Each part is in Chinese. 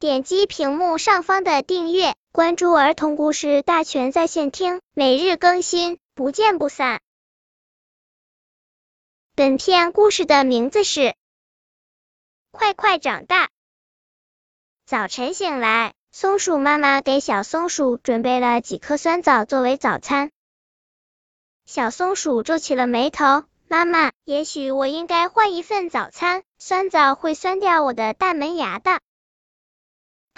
点击屏幕上方的订阅，关注儿童故事大全在线听，每日更新，不见不散。本片故事的名字是《快快长大》。早晨醒来，松鼠妈妈给小松鼠准备了几颗酸枣作为早餐。小松鼠皱起了眉头。妈妈，也许我应该换一份早餐。酸枣会酸掉我的大门牙的。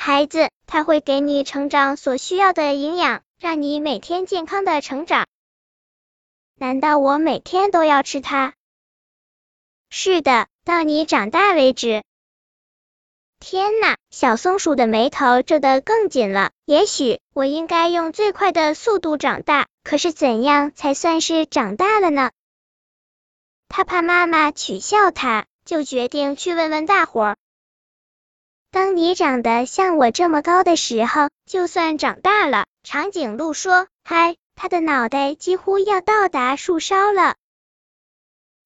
孩子，它会给你成长所需要的营养，让你每天健康的成长。难道我每天都要吃它？是的，到你长大为止。天呐，小松鼠的眉头皱得更紧了。也许我应该用最快的速度长大，可是怎样才算是长大了呢？他怕妈妈取笑他，就决定去问问大伙儿。当你长得像我这么高的时候，就算长大了。长颈鹿说：“嗨，他的脑袋几乎要到达树梢了。”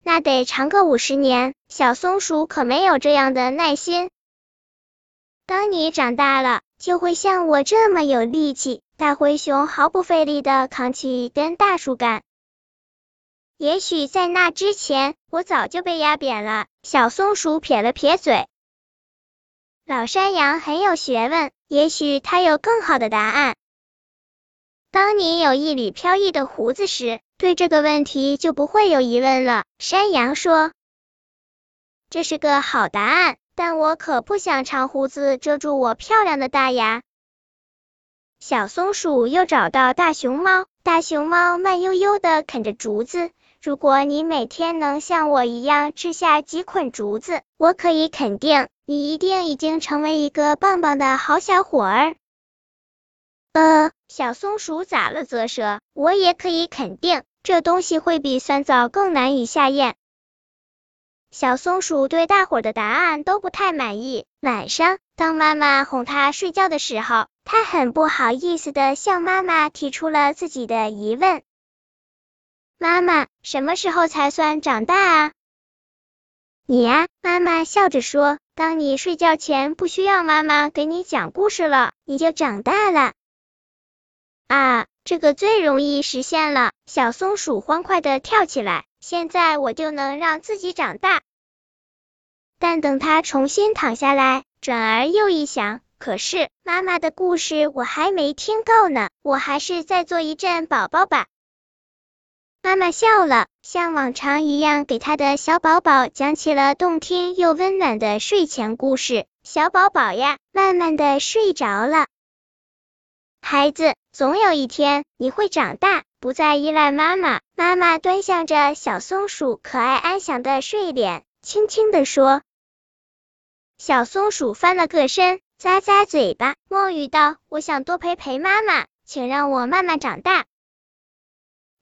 那得长个五十年。小松鼠可没有这样的耐心。当你长大了，就会像我这么有力气。大灰熊毫不费力的扛起一根大树干。也许在那之前，我早就被压扁了。小松鼠撇了撇嘴。老山羊很有学问，也许他有更好的答案。当你有一缕飘逸的胡子时，对这个问题就不会有疑问了。山羊说：“这是个好答案，但我可不想长胡子遮住我漂亮的大牙。”小松鼠又找到大熊猫，大熊猫慢悠悠的啃着竹子。如果你每天能像我一样吃下几捆竹子，我可以肯定，你一定已经成为一个棒棒的好小伙儿。呃，小松鼠咋了咂舌，我也可以肯定，这东西会比酸枣更难以下咽。小松鼠对大伙的答案都不太满意。晚上，当妈妈哄它睡觉的时候，它很不好意思的向妈妈提出了自己的疑问。妈妈，什么时候才算长大啊？你呀，妈妈笑着说，当你睡觉前不需要妈妈给你讲故事了，你就长大了。啊，这个最容易实现了！小松鼠欢快的跳起来，现在我就能让自己长大。但等它重新躺下来，转而又一想，可是妈妈的故事我还没听够呢，我还是再做一阵宝宝吧。妈妈笑了，像往常一样给他的小宝宝讲起了动听又温暖的睡前故事。小宝宝呀，慢慢的睡着了。孩子，总有一天你会长大，不再依赖妈妈。妈妈端详着小松鼠可爱安详的睡脸，轻轻的说。小松鼠翻了个身，咂咂嘴巴，梦语道：“我想多陪陪妈妈，请让我慢慢长大。”